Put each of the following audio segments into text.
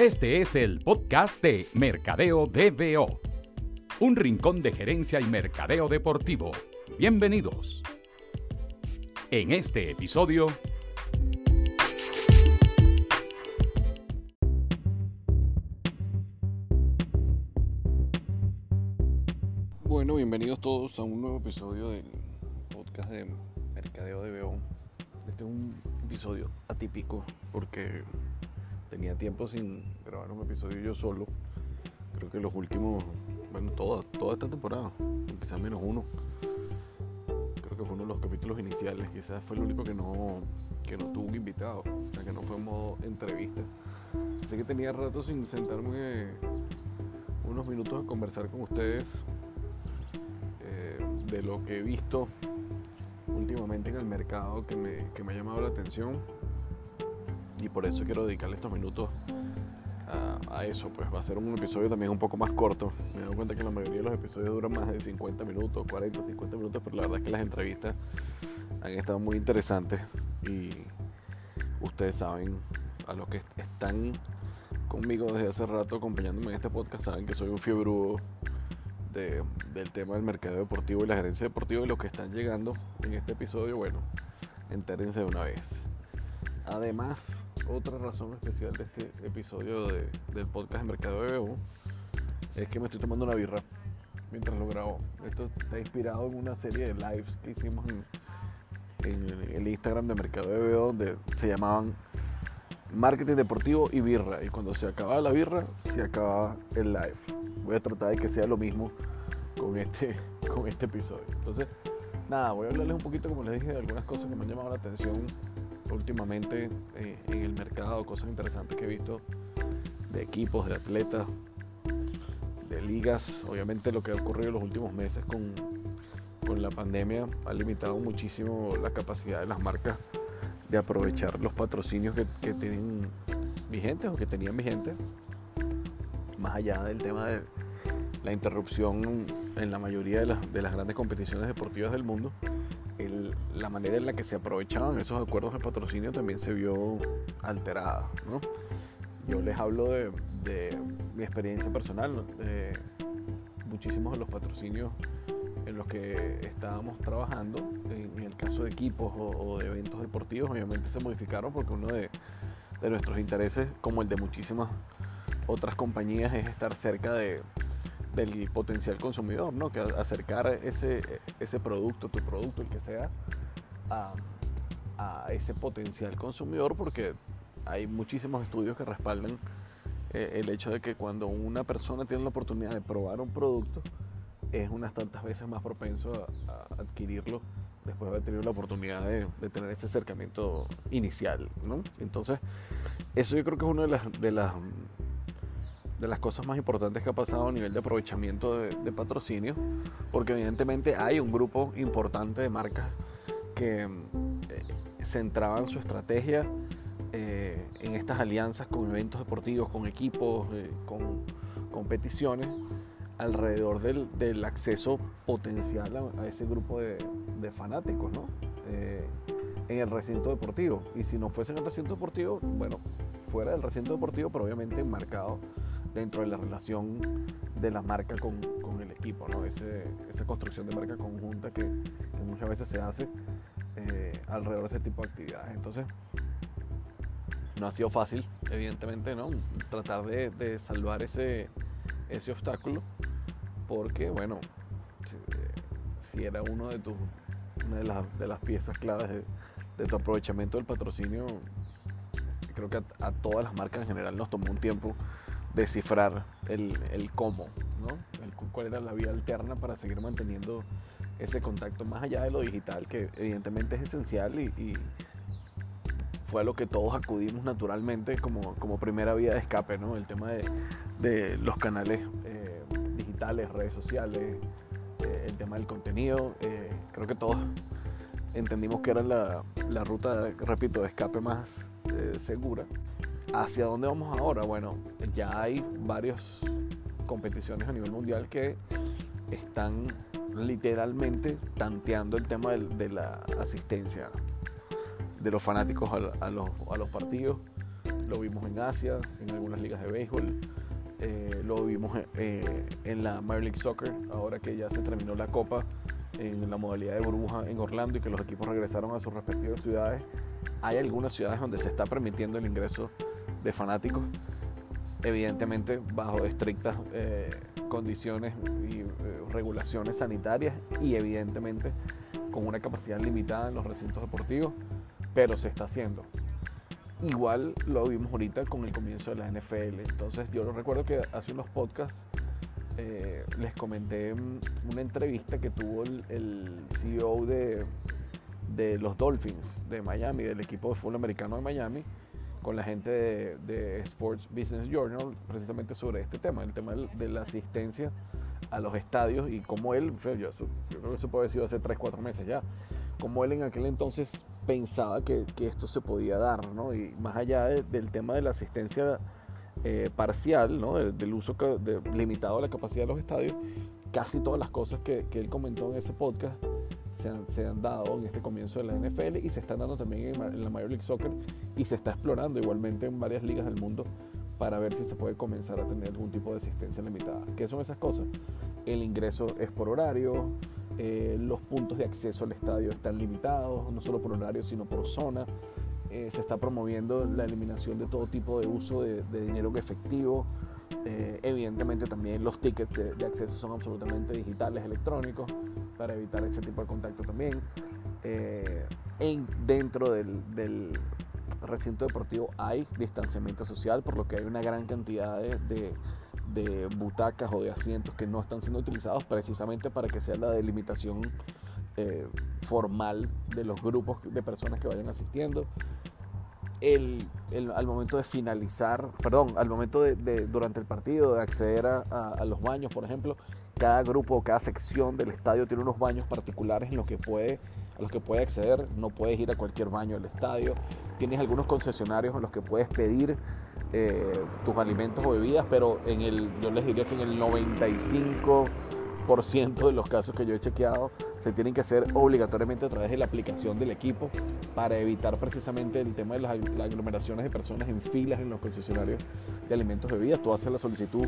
Este es el podcast de Mercadeo DBO, un rincón de gerencia y mercadeo deportivo. Bienvenidos. En este episodio... Bueno, bienvenidos todos a un nuevo episodio del podcast de Mercadeo DBO. Este es un episodio atípico porque tenía tiempo sin grabar un episodio yo solo. Creo que los últimos, bueno, toda, toda esta temporada, quizás menos uno. Creo que fue uno de los capítulos iniciales, quizás fue el único que no, que no tuvo un invitado, o sea, que no fue en modo entrevista. Así que tenía rato sin sentarme unos minutos a conversar con ustedes eh, de lo que he visto últimamente en el mercado que me, que me ha llamado la atención y por eso quiero dedicarle estos minutos a, eso. Pues va a ser un episodio también un poco más corto. Me dado cuenta que la mayoría de los episodios duran más de 50 minutos, 40, 50 minutos, pero la verdad es que las entrevistas han estado muy interesantes y ustedes saben, a los que están conmigo desde hace rato acompañándome en este podcast, saben que soy un fiebrudo de, del tema del mercado deportivo y la gerencia deportiva y los que están llegando en este episodio, bueno, entérense de una vez. Además, otra razón especial de este episodio de, del podcast de Mercado de es que me estoy tomando una birra mientras lo grabo. Esto está inspirado en una serie de lives que hicimos en, el Instagram de Mercado de donde se llamaban Marketing Deportivo y Birra. Y cuando se acababa la birra, se acababa el live. Voy a tratar de que sea lo mismo con este, con este episodio. Entonces, nada, voy a hablarles un poquito, como les dije, de algunas cosas que me han llamado la atención últimamente eh, en el mercado, cosas interesantes que he visto de equipos, de atletas, de ligas. Obviamente lo que ha ocurrido en los últimos meses con, con la pandemia ha limitado muchísimo la capacidad de las marcas de aprovechar los patrocinios que, que tienen vigentes o que tenían vigentes, más allá del tema de la interrupción en la mayoría de las, de las grandes competiciones deportivas del mundo la manera en la que se aprovechaban esos acuerdos de patrocinio también se vio alterada. ¿no? Yo les hablo de, mi experiencia personal. Muchísimos de los patrocinios en los que estábamos trabajando, en el caso de equipos o, o de eventos deportivos, obviamente se modificaron porque uno de, de nuestros intereses, como el de muchísimas otras compañías, es estar cerca de, del potencial consumidor, ¿no? Que acercar ese, ese producto, tu producto, el que sea, a, ese potencial consumidor, porque hay muchísimos estudios que respaldan eh, el hecho de que cuando una persona tiene la oportunidad de probar un producto, es unas tantas veces más propenso a, adquirirlo después de haber tenido la oportunidad de, tener ese acercamiento inicial, ¿no? Entonces, eso yo creo que es una de las, de las cosas más importantes que ha pasado a nivel de aprovechamiento de, patrocinio, porque evidentemente hay un grupo importante de marcas que eh, centraban su estrategia eh, en estas alianzas con eventos deportivos, con equipos, eh, con competiciones, alrededor del, acceso potencial a, ese grupo de, fanáticos, ¿no? Eh, en el recinto deportivo. Y si no fuese en el recinto deportivo, bueno, fuera del recinto deportivo, pero obviamente enmarcado dentro de la relación de la marca con, el equipo, ¿no? Esa construcción de marca conjunta que muchas veces se hace eh, alrededor de este tipo de actividades. Entonces, no ha sido fácil, evidentemente, ¿no? Tratar de, de salvar ese, ese obstáculo, porque, bueno, si, si era uno de tus, una de, las, de las piezas claves de, de tu aprovechamiento del patrocinio, creo que a, a, todas las marcas en general nos tomó un tiempo descifrar el, el cómo, ¿no? El, cuál era la vía alterna para seguir manteniendo ese contacto más allá de lo digital, que evidentemente es esencial y, fue a lo que todos acudimos naturalmente como, como primera vía de escape, ¿no? El tema de, de los canales eh, digitales, redes sociales, eh, el tema del contenido, eh, creo que todos entendimos que era la, la ruta, repito, de escape más segura. ¿Hacia dónde vamos ahora? Bueno, ya hay varias competiciones a nivel mundial que están literalmente tanteando el tema de, la asistencia de los fanáticos a, a, los, a los partidos. lo vimos en Asia, en algunas ligas de béisbol, eh, lo vimos eh, en la Major League Soccer, ahora que ya se terminó la Copa en la modalidad de burbuja en Orlando y que los equipos regresaron a sus respectivas ciudades. Hay algunas ciudades donde se está permitiendo el ingreso de fanáticos, evidentemente bajo estrictas eh, condiciones y regulaciones sanitarias y evidentemente con una capacidad limitada en los recintos deportivos, pero se está haciendo. Igual lo vimos ahorita con el comienzo de la NFL. Entonces yo recuerdo que hace unos podcasts eh, les comenté una entrevista que tuvo el, CEO de, de, los Dolphins de Miami, del equipo de fútbol americano de Miami, con la gente de, Sports Business Journal, precisamente sobre este tema, el tema de la asistencia a los estadios y como él, yo, creo que eso puede haber sido hace 3, 4 meses ya, como él en aquel entonces pensaba que, esto se podía dar, ¿no? Y más allá del tema de la asistencia eh, parcial, ¿no? Del, uso limitado a la capacidad de los estadios, casi todas las cosas que, que él comentó en ese podcast se han, dado en este comienzo de la NFL y se están dando también en, en la Major League Soccer y se está explorando igualmente en varias ligas del mundo para ver si se puede comenzar a tener algún tipo de asistencia limitada. ¿Qué son esas cosas? El ingreso es por horario, eh, los puntos de acceso al estadio están limitados, no solo por horario, sino por zona. Eh, se está promoviendo la eliminación de todo tipo de uso de, dinero efectivo. Eh, evidentemente también los tickets de, acceso son absolutamente digitales, electrónicos, para evitar ese tipo de contacto también. en, dentro del, del, recinto deportivo hay distanciamiento social, por lo que hay una gran cantidad de de butacas o de asientos que no están siendo utilizados precisamente para que sea la delimitación eh, formal de los grupos de personas que vayan asistiendo. El, al momento de finalizar, perdón, al momento de, durante el partido de acceder a, los baños, por ejemplo, cada grupo cada sección del estadio tiene unos baños particulares en los que puede, a los que puede acceder. No puedes ir a cualquier baño del estadio. Tienes algunos concesionarios en los que puedes pedir eh, tus alimentos o bebidas, pero en el, yo les diría que en el 95% de los casos que yo he chequeado se tienen que hacer obligatoriamente a través de la aplicación del equipo para evitar precisamente el tema de las, aglomeraciones de personas en filas en los concesionarios de alimentos y bebidas. Tú haces la solicitud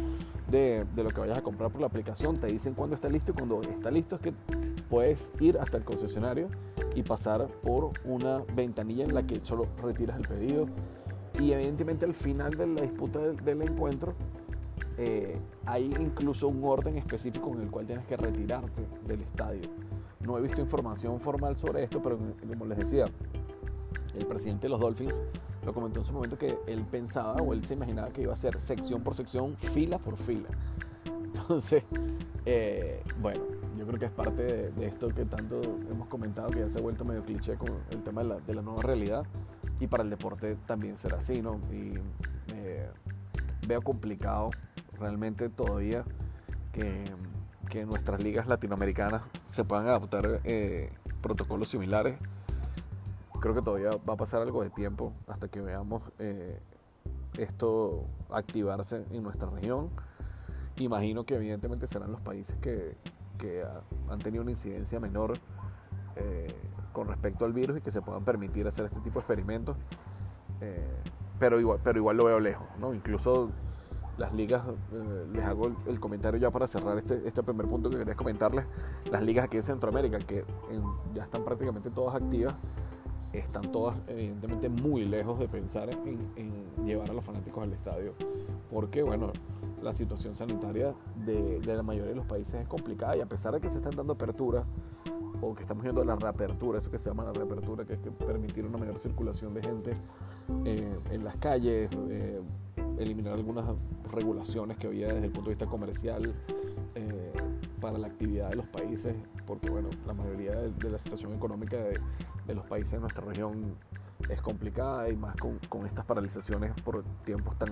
de, lo que vayas a comprar por la aplicación, te dicen cuándo está listo y cuando está listo es que puedes ir hasta el concesionario y pasar por una ventanilla en la que solo retiras el pedido y evidentemente al final de la disputa del, encuentro eh, hay incluso un orden específico en el cual tienes que retirarte del estadio. No he visto información formal sobre esto, pero como les decía, el presidente de los Dolphins lo comentó en su momento que él pensaba o él se imaginaba que iba a ser sección por sección, fila por fila. Entonces, eh, bueno, yo creo que es parte de, esto que tanto hemos comentado, que ya se ha vuelto medio cliché con el tema de la, de la nueva realidad y para el deporte también será así, ¿no? Y eh, veo complicado realmente todavía que, que, nuestras ligas latinoamericanas se puedan adoptar eh, protocolos similares. Creo que todavía va a pasar algo de tiempo hasta que veamos eh, esto activarse en nuestra región. Imagino que evidentemente serán los países que, que han tenido una incidencia menor con respecto al virus y que se puedan permitir hacer este tipo de experimentos. Eh, pero, igual, pero igual lo veo lejos, ¿no? Incluso las ligas, eh, les hago el, comentario ya para cerrar este, este primer punto que quería comentarles, las ligas aquí en Centroamérica, que ya están prácticamente todas activas, están todas evidentemente muy lejos de pensar en, llevar a los fanáticos al estadio, porque bueno, la situación sanitaria de, la mayoría de los países es complicada y a pesar de que se están dando aperturas, o que estamos viendo la reapertura, eso que se llama la reapertura, que es que permitir una mayor circulación de gente eh, en las calles, eh, eliminar algunas regulaciones que había desde el punto de vista comercial eh, para la actividad de los países, porque bueno, la mayoría de, la situación económica de, los países de nuestra región es complicada y más con, con estas paralizaciones por tiempos tan,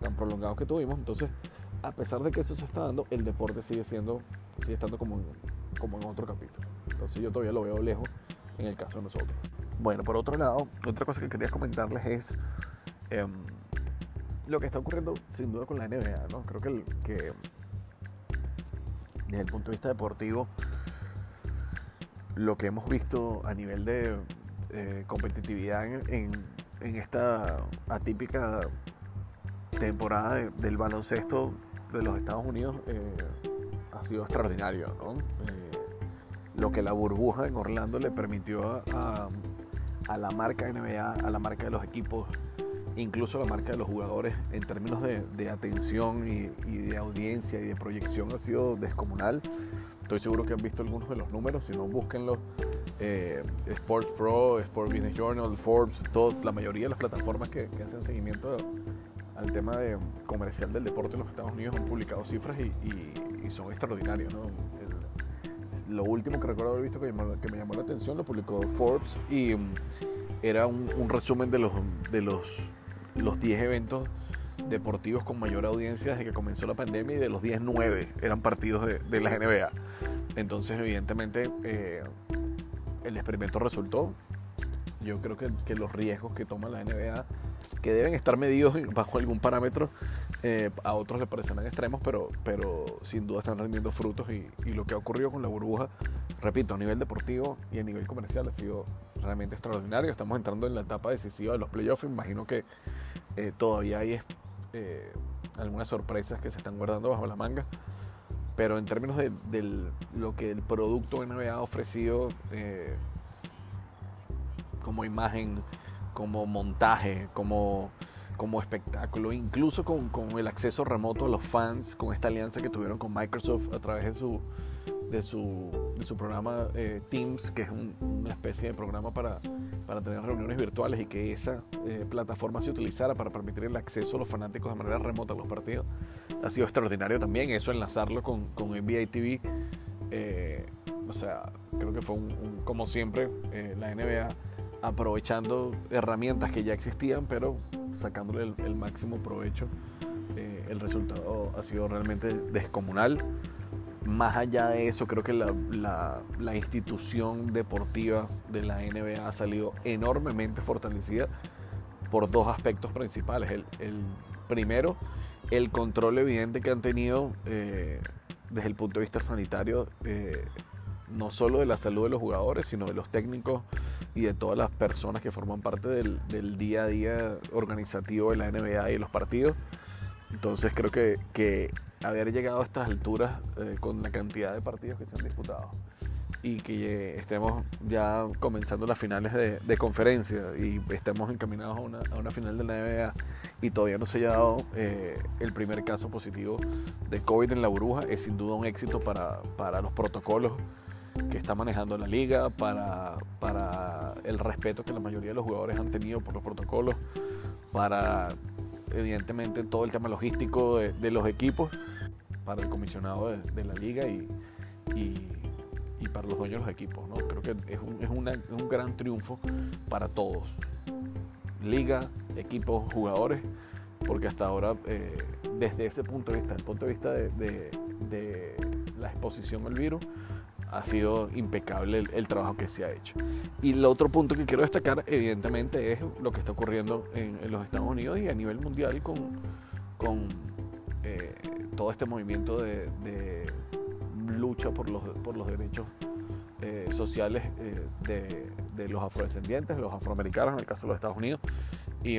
tan prolongados que tuvimos. Entonces, a pesar de que eso se está dando, el deporte sigue siendo, sigue estando como como en otro capítulo. Entonces yo todavía lo veo lejos en el caso de nosotros. Bueno, por otro lado, otra cosa que quería comentarles es em, lo que está ocurriendo sin duda con la NBA, ¿no? Creo que, desde el punto de vista deportivo, lo que hemos visto a nivel de competitividad en, esta atípica temporada del baloncesto de los Estados Unidos eh, ha sido extraordinario. Eh, lo que la burbuja en Orlando le permitió a, la marca NBA, a la marca de los equipos, incluso la marca de los jugadores, en términos de, atención y, de audiencia y de proyección, ha sido descomunal. Estoy seguro que han visto algunos de los números, si no, búsquenlos. Eh, Sports Pro, Sport Business Journal, Forbes, la mayoría de las plataformas que, que hacen seguimiento al tema de comercial del deporte en los Estados Unidos han publicado cifras y, son extraordinarios. lo último que recuerdo haber visto que, me llamó la atención lo publicó Forbes y mm, era un, resumen de los, los 10 eventos deportivos con mayor audiencia desde que comenzó la pandemia y de los 10, 9 eran partidos de, la NBA. Entonces, evidentemente, eh, el experimento resultó. Yo creo que, los riesgos que toma la NBA que deben estar medidos bajo algún parámetro. Eh, a otros les parecerán extremos, pero, pero sin duda están rendiendo frutos y, lo que ha ocurrido con la burbuja, repito, a nivel deportivo y a nivel comercial ha sido realmente extraordinario. Estamos entrando en la etapa decisiva de los playoffs. Imagino que eh, todavía hay eh, algunas sorpresas que se están guardando bajo la manga. Pero en términos de, lo que el producto NBA ha ofrecido como imagen, como montaje, como, como espectáculo, incluso con, con, el acceso remoto a los fans, con esta alianza que tuvieron con Microsoft a través de su, de su, de su programa eh, Teams, que es una especie de programa para, para, tener reuniones virtuales y que esa eh, plataforma se utilizara para permitir el acceso a los fanáticos de manera remota a los partidos. Ha sido extraordinario también eso, enlazarlo con, con NBA TV. Eh, o sea, creo que fue un, como siempre, la NBA aprovechando herramientas que ya existían, pero sacándole el, máximo provecho. El resultado ha sido realmente descomunal. Más allá de eso, creo que la, institución deportiva de la NBA ha salido enormemente fortalecida por dos aspectos principales. El, primero, el control evidente que han tenido eh, desde el punto de vista sanitario, eh, no solo de la salud de los jugadores, sino de los técnicos y de todas las personas que forman parte del, día a día organizativo de la NBA y de los partidos. Entonces creo que haber llegado a estas alturas eh, con la cantidad de partidos que se han disputado y que estemos ya comenzando las finales de, conferencia y estemos encaminados a una, a una, final de la NBA y todavía no se haya dado eh, el primer caso positivo de COVID en la burbuja, es sin duda un éxito para, para los protocolos que está manejando la liga, para, para el respeto que la mayoría de los jugadores han tenido por los protocolos, para evidentemente todo el tema logístico de, los equipos, para el comisionado de, la liga y, y, para los dueños de los equipos. ¿no? Creo que es un, es, un gran triunfo para todos, liga, equipos, jugadores, porque hasta ahora, eh, desde ese punto de vista, el punto de vista de, de la exposición al virus, ha sido impecable el, trabajo que se ha hecho. Y el otro punto que quiero destacar, evidentemente, es lo que está ocurriendo en, los Estados Unidos y a nivel mundial con, con eh, todo este movimiento de, lucha por los, por los derechos eh, sociales eh, de, los afrodescendientes, de los afroamericanos, en el caso de los Estados Unidos, y,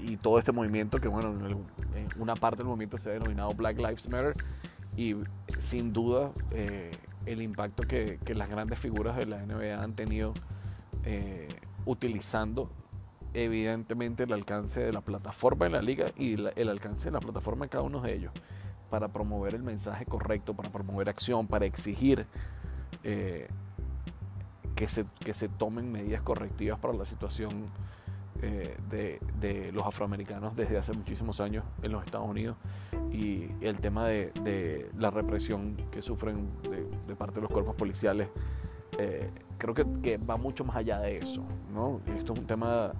y todo este movimiento que, bueno, en, una parte del movimiento se ha denominado Black Lives Matter, y sin duda el impacto que, las grandes figuras de la NBA han tenido eh, utilizando evidentemente el alcance de la plataforma de la liga y el alcance de la plataforma de cada uno de ellos para promover el mensaje correcto, para promover acción, para exigir eh, que, se, que se tomen medidas correctivas para la situación eh, de, los afroamericanos desde hace muchísimos años en los Estados Unidos y el tema de, la represión que sufren de, parte de los cuerpos policiales, eh, creo que, va mucho más allá de eso. ¿no? Esto es un tema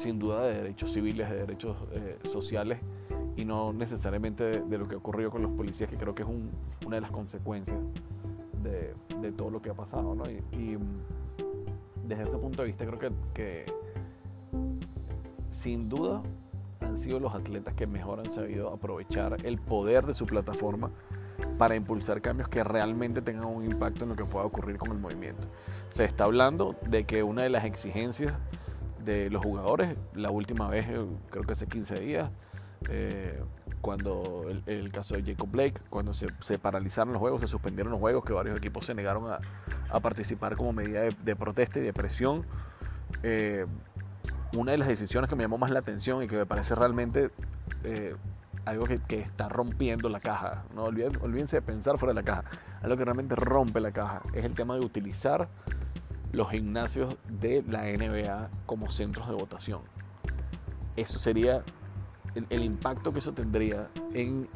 sin duda de derechos civiles, de derechos eh, sociales y no necesariamente de, lo que ocurrió con los policías, que creo que es una de las consecuencias de, todo lo que ha pasado. ¿no? Y, desde ese punto de vista creo que, que sin duda han sido los atletas que mejor han sabido aprovechar el poder de su plataforma para impulsar cambios que realmente tengan un impacto en lo que pueda ocurrir con el movimiento. Se está hablando de que una de las exigencias de los jugadores. La última vez, eh, creo que hace 15 días, eh, cuando el, caso de Jacob Blake, cuando se, paralizaron los juegos, se suspendieron los juegos, que varios equipos se negaron a, participar como medida de, protesta y de presión. Eh, una de las decisiones que me llamó más la atención y que me parece realmente algo que, está rompiendo la caja, no olvídense de pensar fuera de la caja, algo que realmente rompe la caja, es el tema de utilizar los gimnasios de la NBA como centros de votación. Eso sería el, impacto que eso tendría en,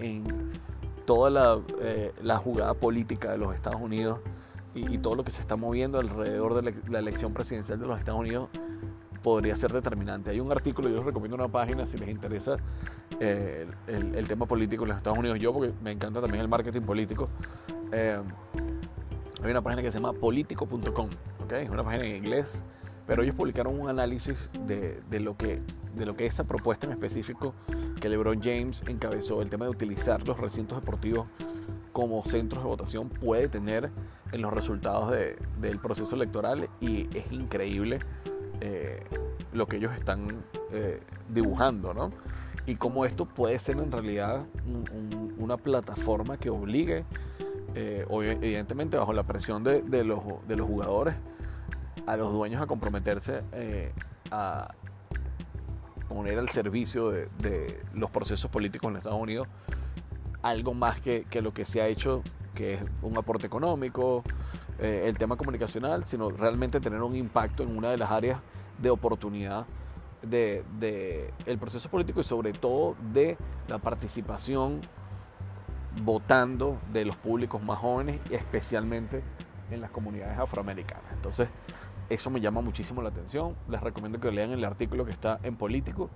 toda eh, la, jugada política de los Estados Unidos y, todo lo que se está moviendo alrededor de la, elección presidencial de los Estados Unidos podría ser determinante. Hay un artículo, yo les recomiendo una página si les interesa eh, el, tema político en los Estados Unidos, yo porque me encanta también el marketing político. Eh, hay una página que se llama politico.com es una página en inglés, pero ellos publicaron un análisis de, lo que, de lo que esa propuesta en específico que LeBron James encabezó, el tema de utilizar los recintos deportivos como centros de votación puede tener en los resultados del proceso electoral y es increíble eh, lo que ellos están eh, dibujando, ¿no? Y cómo esto puede ser en realidad una plataforma que obligue, eh, evidentemente bajo la presión de, los, de los jugadores, a los dueños a comprometerse eh, a poner al servicio de, los procesos políticos en Estados Unidos algo más que, lo que se ha hecho, que es un aporte económico, eh, el tema comunicacional, sino realmente tener un impacto en una de las áreas de oportunidad del de, el proceso político y sobre todo de la participación votando de los públicos más jóvenes y especialmente en las comunidades afroamericanas. Entonces, eso me llama muchísimo la atención. Les recomiendo que lean el artículo que está en Político.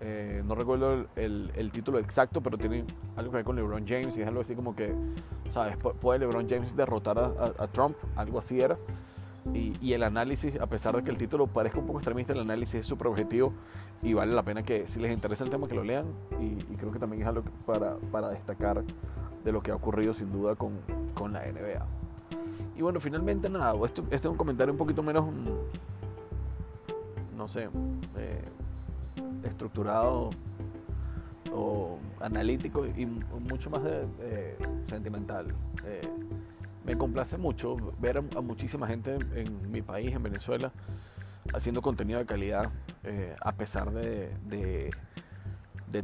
Eh, no recuerdo el, título exacto, pero tiene algo que ver con LeBron James y es algo así como que, ¿sabes? ¿Puede LeBron James derrotar a, Trump? Algo así era. Y, el análisis, a pesar de que el título parezca un poco extremista, el análisis es súper objetivo y vale la pena que si les interesa el tema que lo lean y, creo que también es algo para, para, destacar de lo que ha ocurrido sin duda con, con la NBA. Y bueno, finalmente nada, este, este, es un comentario un poquito menos, mm, no sé, eh, estructurado o analítico y mucho más sentimental. Eh, me complace mucho ver a, muchísima gente en mi país, en Venezuela, haciendo contenido de calidad, eh, a pesar de, de,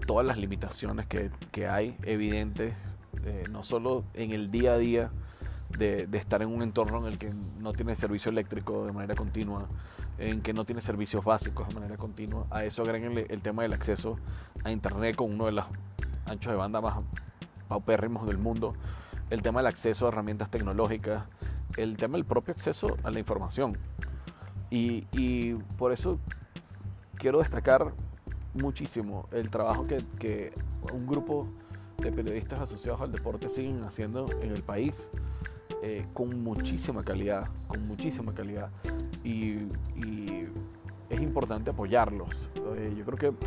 todas las limitaciones que, que hay evidentes, no solo en el día a día, de, estar en un entorno en el que no tiene servicio eléctrico de manera continua, en que no tiene servicios básicos de manera continua. A eso agreguen el tema del acceso a Internet con uno de los anchos de banda más paupérrimos del mundo, el tema del acceso a herramientas tecnológicas, el tema del propio acceso a la información. Y, por eso quiero destacar muchísimo el trabajo que, que un grupo de periodistas asociados al deporte siguen haciendo en el país eh, con muchísima calidad, con muchísima calidad. Y, es importante apoyarlos. Eh, yo creo que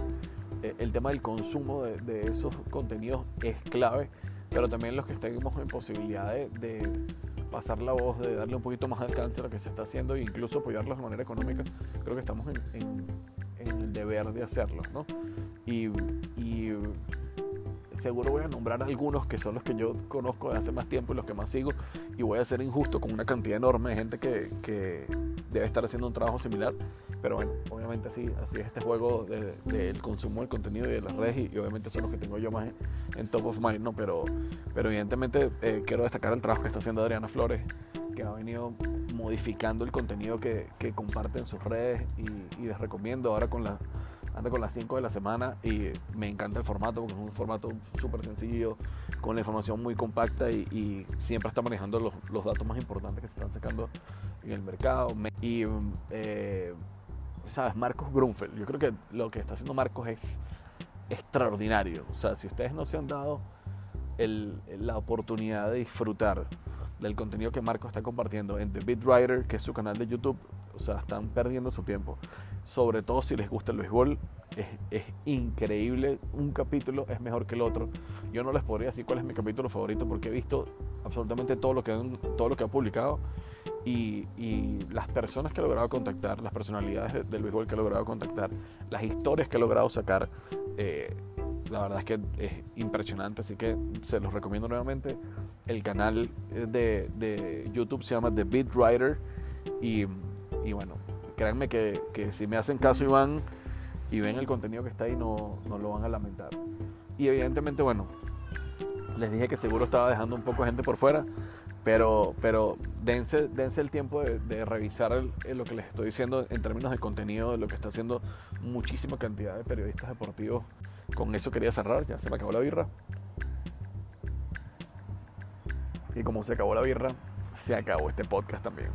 eh, el tema del consumo de, esos contenidos es clave, pero también los que estemos en posibilidad de, pasar la voz, de darle un poquito más alcance a lo que se está haciendo e incluso apoyarlos de manera económica, creo que estamos en, el deber de hacerlo. ¿no? y seguro voy a nombrar algunos que son los que yo conozco de hace más tiempo y los que más sigo y voy a ser injusto con una cantidad enorme de gente que, que debe estar haciendo un trabajo similar, pero bueno, obviamente así, así es este juego del consumo del contenido y de las redes y, obviamente son los que tengo yo más en, top of mind, ¿no? Pero, pero evidentemente eh, quiero destacar el trabajo que está haciendo Adriana Flores, que ha venido modificando el contenido que, que comparte en sus redes y, y les recomiendo ahora con la anda con las 5 de la semana y me encanta el formato porque es un formato súper sencillo, con la información muy compacta y, siempre está manejando los, datos más importantes que se están sacando en el mercado. Y, eh, ¿sabes? Marcos Grunfeld, yo creo que lo que está haciendo Marcos es extraordinario. O sea, si ustedes no se han dado la oportunidad de disfrutar del contenido que Marcos está compartiendo en The Beat Writer, que es su canal de YouTube, o sea, están perdiendo su tiempo sobre todo si les gusta el béisbol, es, increíble. Un capítulo es mejor que el otro. Yo no les podría decir cuál es mi capítulo favorito porque he visto absolutamente todo lo que, todo lo que ha publicado y, las personas que he logrado contactar, las personalidades del béisbol que he logrado contactar, las historias que he logrado sacar, eh, la verdad es que es impresionante, así que se los recomiendo nuevamente. El canal de, YouTube se llama The Beat Writer y, bueno, créanme que, si me hacen caso y van y ven el contenido que está ahí, no, no lo van a lamentar. Y evidentemente, bueno, les dije que seguro estaba dejando un poco de gente por fuera, pero, pero dense, dense el tiempo de, revisar lo que les estoy diciendo en términos de contenido, de lo que está haciendo muchísima cantidad de periodistas deportivos. Con eso quería cerrar, ya se me acabó la birra. Y como se acabó la birra, se acabó este podcast también.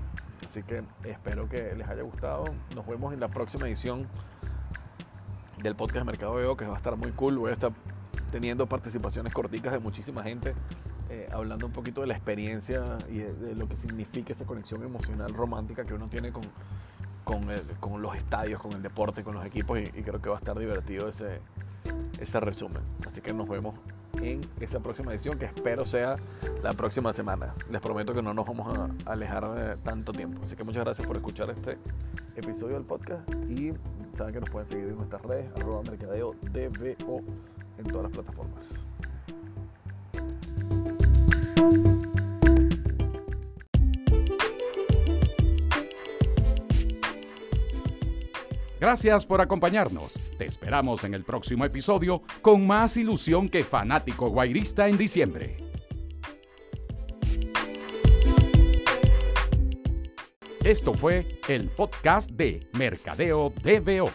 Así que espero que les haya gustado. Nos vemos en la próxima edición del podcast Mercado Veo, que va a estar muy cool. Voy a estar teniendo participaciones corticas de muchísima gente, eh, hablando un poquito de la experiencia y de, lo que significa esa conexión emocional romántica que uno tiene con, con, los estadios, con el deporte, con los equipos y, creo que va a estar divertido ese, ese resumen. Así que nos vemos en esa próxima edición que espero sea la próxima semana. Les prometo que no nos vamos a alejar tanto tiempo. Así que muchas gracias por escuchar este episodio del podcast y saben que nos pueden seguir en nuestras redes, arroba mercadeo DBO en todas las plataformas. Gracias por acompañarnos. Te esperamos en el próximo episodio con más ilusión que fanático guairista en diciembre. Esto fue el podcast de Mercadeo DBO